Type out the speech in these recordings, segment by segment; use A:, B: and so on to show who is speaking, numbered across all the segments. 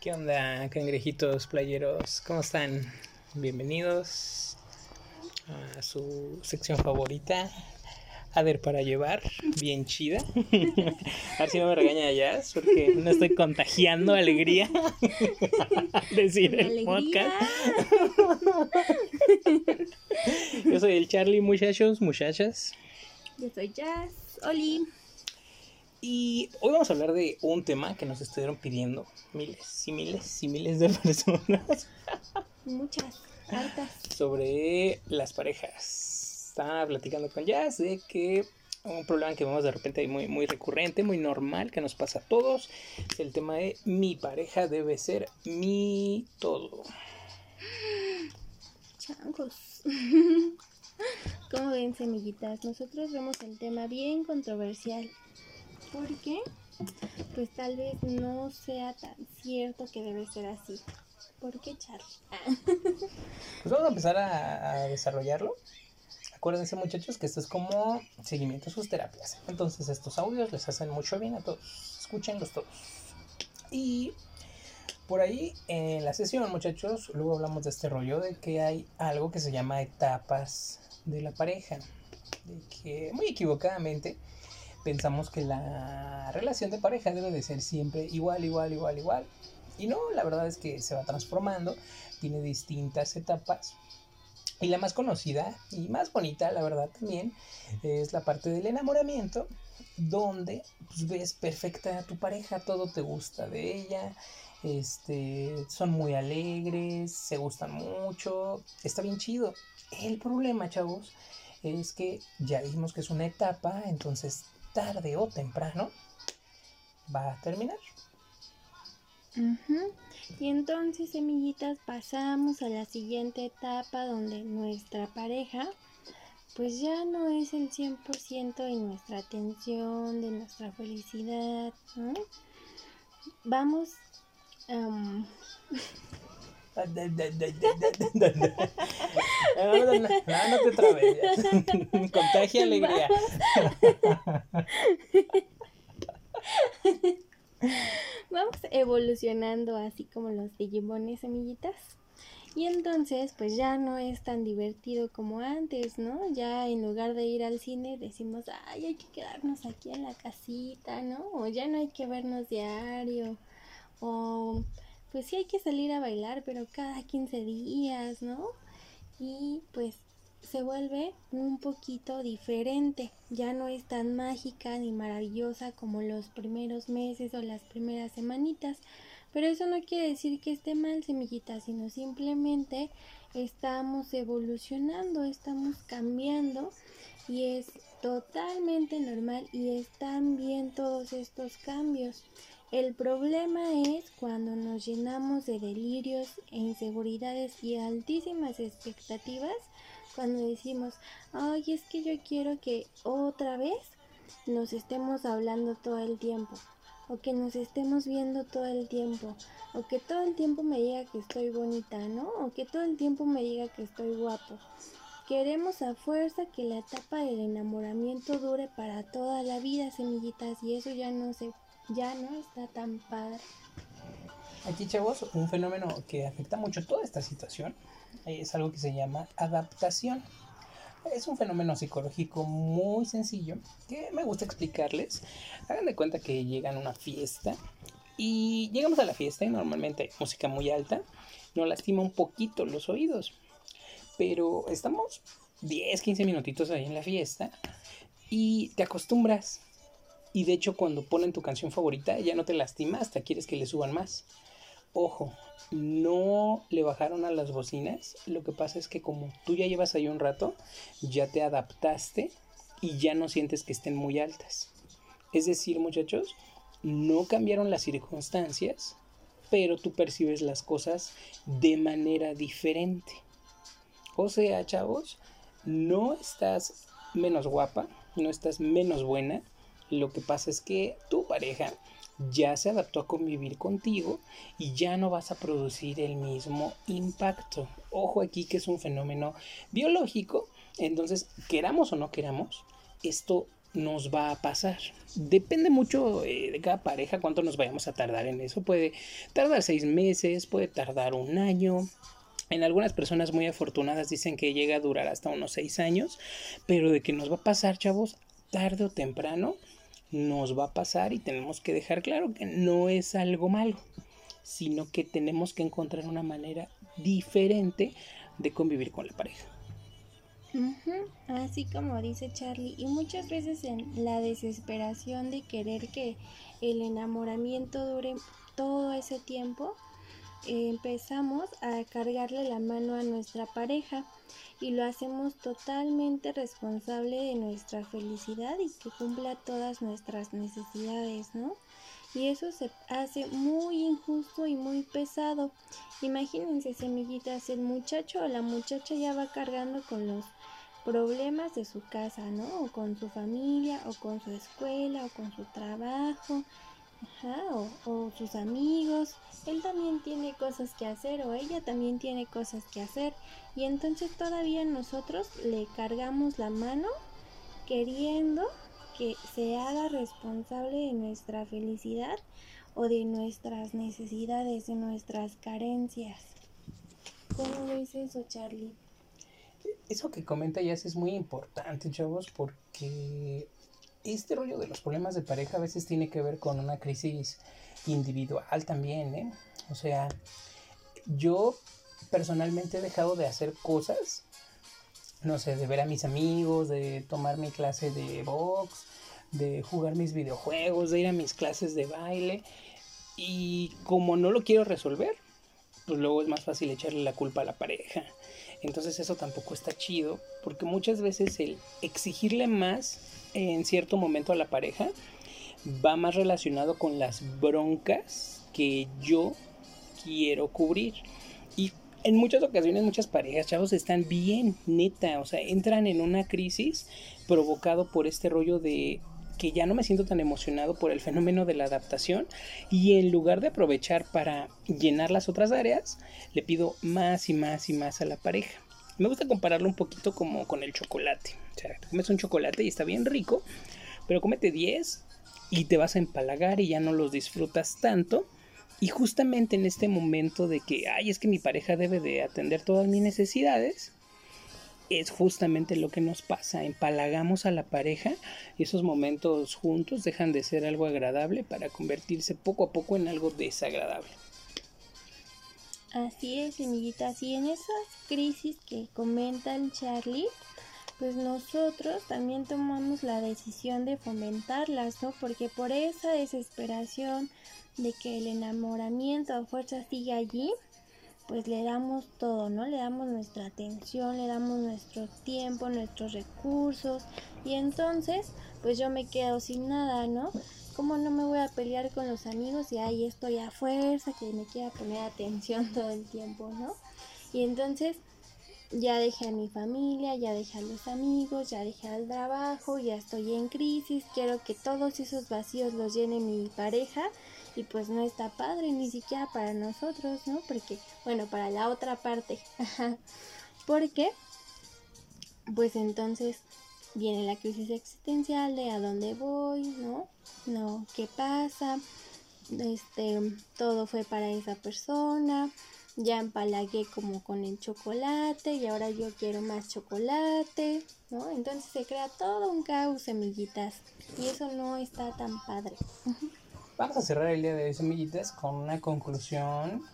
A: ¿Qué onda, cangrejitos playeros? ¿Cómo están? Bienvenidos a su sección favorita, Ader para llevar, bien chida. A ver si no me regaña ya, porque no estoy contagiando alegría. Decir el podcast. Yo soy el Charlie, muchachos, muchachas.
B: Yo soy Jazz. Oli.
A: Y hoy vamos a hablar de un tema que nos estuvieron pidiendo miles y miles y miles de personas.
B: Muchas, altas.
A: Sobre las parejas. Estaba platicando con Jazz de que un problema que vemos de repente muy, muy recurrente, muy normal, que nos pasa a todos, es el tema de mi pareja debe ser mi todo.
B: Changos. Como ven, semillitas? Nosotros vemos el tema bien controversial. ¿Por qué? Pues tal vez no sea tan cierto que debe ser así. ¿Por qué, Charlie?
A: Pues vamos a empezar a, a desarrollarlo. Acuérdense muchachos que esto es como seguimiento a sus terapias. Entonces estos audios les hacen mucho bien a todos. Escúchenlos todos. Y por ahí en la sesión muchachos, luego hablamos de este rollo de que hay algo que se llama etapas de la pareja. De que muy equivocadamente pensamos que la relación de pareja debe de ser siempre igual, igual, igual, igual. Y no, la verdad es que se va transformando, tiene distintas etapas y la más conocida y más bonita, la verdad también, es la parte del enamoramiento, donde pues, ves perfecta a tu pareja, todo te gusta de ella, este, son muy alegres, se gustan mucho, está bien chido. El problema, chavos, es que ya dijimos que es una etapa, entonces tarde o temprano va a terminar.
B: Ujú. Y entonces, semillitas, pasamos a la siguiente etapa donde nuestra pareja pues ya no es el 100% de nuestra atención, de nuestra felicidad. Vamos am,
A: No, te trabes. Contagia alegría.
B: vamos evolucionando así como los Digimones semillitas. Y entonces, pues ya no es tan divertido como antes, ¿no? Ya en lugar de ir al cine decimos, ay, hay que quedarnos aquí en la casita, ¿no? O ya no hay que vernos diario. O pues sí hay que salir a bailar, pero cada 15 días, ¿no? Y pues se vuelve un poquito diferente. Ya no es tan mágica ni maravillosa como los primeros meses o las primeras semanitas. Pero eso no quiere decir que esté mal, semillita, sino simplemente estamos evolucionando, estamos cambiando y es totalmente normal y están bien todos estos cambios. El problema es cuando nos llenamos de delirios e inseguridades y altísimas expectativas, cuando decimos, ay, es que yo quiero que otra vez nos estemos hablando todo el tiempo, o que nos estemos viendo todo el tiempo, o que todo el tiempo me diga que estoy bonita, ¿no? O que todo el tiempo me diga que estoy guapo. Queremos a fuerza que la etapa del enamoramiento dure para toda la vida, semillitas, y eso ya no se ya no está tan padre.
A: Aquí, chavos, un fenómeno que afecta mucho toda esta situación es algo que se llama adaptación. Es un fenómeno psicológico muy sencillo que me gusta explicarles. Hagan de cuenta que llegan a una fiesta y llegamos a la fiesta y normalmente hay música muy alta. Nos lastima un poquito los oídos. Pero estamos 10, 15 minutitos ahí en la fiesta y te acostumbras. Y de hecho cuando ponen tu canción favorita ya no te lastima, hasta quieres que le suban más. Ojo, no le bajaron a las bocinas. Lo que pasa es que como tú ya llevas ahí un rato, ya te adaptaste y ya no sientes que estén muy altas. Es decir, muchachos, no cambiaron las circunstancias, pero tú percibes las cosas de manera diferente. O sea, chavos, no estás menos guapa, no estás menos buena. Lo que pasa es que tu pareja ya se adaptó a convivir contigo y ya no vas a producir el mismo impacto. Ojo aquí que es un fenómeno biológico, entonces queramos o no queramos, esto nos va a pasar. Depende mucho eh, de cada pareja cuánto nos vayamos a tardar en eso. Puede tardar seis meses, puede tardar un año. En algunas personas muy afortunadas dicen que llega a durar hasta unos seis años, pero de que nos va a pasar, chavos, tarde o temprano, nos va a pasar y tenemos que dejar claro que no es algo malo, sino que tenemos que encontrar una manera diferente de convivir con la pareja.
B: Así como dice Charlie, y muchas veces en la desesperación de querer que el enamoramiento dure todo ese tiempo, empezamos a cargarle la mano a nuestra pareja y lo hacemos totalmente responsable de nuestra felicidad y que cumpla todas nuestras necesidades, ¿no? Y eso se hace muy injusto y muy pesado. Imagínense, semillitas, el muchacho o la muchacha ya va cargando con los problemas de su casa, ¿no? O con su familia, o con su escuela, o con su trabajo, o, o, sus amigos. Él también tiene cosas que hacer o ella también tiene cosas que hacer. Y entonces todavía nosotros le cargamos la mano queriendo que se haga responsable de nuestra felicidad o de nuestras necesidades, de nuestras carencias. ¿Cómo ves eso, Charlie?
A: Eso que comenta ya es muy importante, chavos, porque este rollo de los problemas de pareja a veces tiene que ver con una crisis individual también, ¿eh? O sea, yo personalmente he dejado de hacer cosas, no sé, de ver a mis amigos, de tomar mi clase de box, de jugar mis videojuegos, de ir a mis clases de baile. Y como no lo quiero resolver, pues luego es más fácil echarle la culpa a la pareja. Entonces eso tampoco está chido, porque muchas veces el exigirle más en cierto momento a la pareja va más relacionado con las broncas que yo quiero cubrir. Y en muchas ocasiones muchas parejas, chavos, están bien, neta, o sea, entran en una crisis provocado por este rollo de que ya no me siento tan emocionado por el fenómeno de la adaptación y en lugar de aprovechar para llenar las otras áreas, le pido más y más y más a la pareja. Me gusta compararlo un poquito como con el chocolate. O sea, comes un chocolate y está bien rico, pero cómete 10 y te vas a empalagar y ya no los disfrutas tanto. Y justamente en este momento de que, ay, es que mi pareja debe de atender todas mis necesidades, es justamente lo que nos pasa. Empalagamos a la pareja y esos momentos juntos dejan de ser algo agradable para convertirse poco a poco en algo desagradable.
B: Así es, amiguitas. Y en esas crisis que comenta el Charlie, pues nosotros también tomamos la decisión de fomentarlas, ¿no? Porque por esa desesperación de que el enamoramiento a fuerza siga allí, pues le damos todo, ¿no? Le damos nuestra atención, le damos nuestro tiempo, nuestros recursos y entonces pues yo me quedo sin nada, ¿no? ¿Cómo no me voy a pelear con los amigos y ahí estoy a fuerza que me quiera poner atención todo el tiempo, ¿no? Y entonces ya dejé a mi familia, ya dejé a los amigos, ya dejé al trabajo, ya estoy en crisis, quiero que todos esos vacíos los llene mi pareja y pues no está padre ni siquiera para nosotros, ¿no? Porque, bueno, para la otra parte, porque pues entonces viene la crisis existencial de a dónde voy, ¿no? No, ¿qué pasa? Este, todo fue para esa persona, ya empalagué como con el chocolate y ahora yo quiero más chocolate, ¿no? Entonces se crea todo un caos, semillitas, y eso no está tan padre.
A: Vamos a cerrar el día de hoy, semillitas, con una conclusión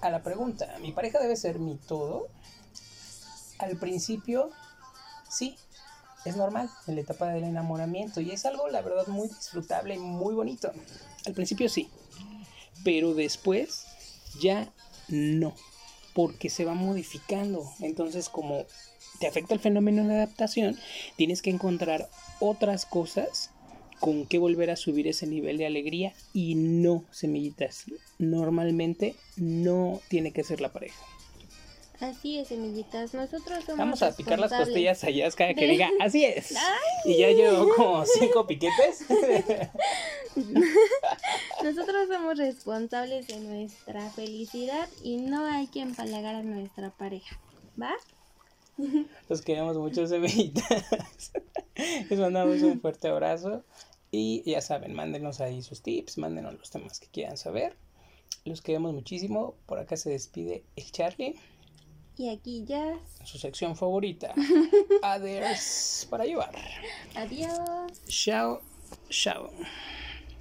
A: a la pregunta, ¿mi pareja debe ser mi todo? Al principio Sí, es normal en la etapa del enamoramiento y es algo, la verdad, muy disfrutable y muy bonito. Al principio sí, pero después ya no, porque se va modificando. Entonces, como te afecta el fenómeno de adaptación, tienes que encontrar otras cosas con que volver a subir ese nivel de alegría y no, semillitas. Normalmente no tiene que ser la pareja.
B: Así es, semillitas. Nosotros somos.
A: Vamos a picar las costillas a Yaska que diga, así es. Y ya llevo como cinco piquetes.
B: Nosotros somos responsables de nuestra felicidad y no hay que empalagar a nuestra pareja. ¿Va?
A: Los queremos mucho, semillitas. Les mandamos un fuerte abrazo. Y ya saben, mándenos ahí sus tips, mándenos los temas que quieran saber. Los queremos muchísimo. Por acá se despide el Charlie.
B: Y aquí ya.
A: Su sección favorita. Adiós para llevar.
B: Adiós.
A: Chao, chao.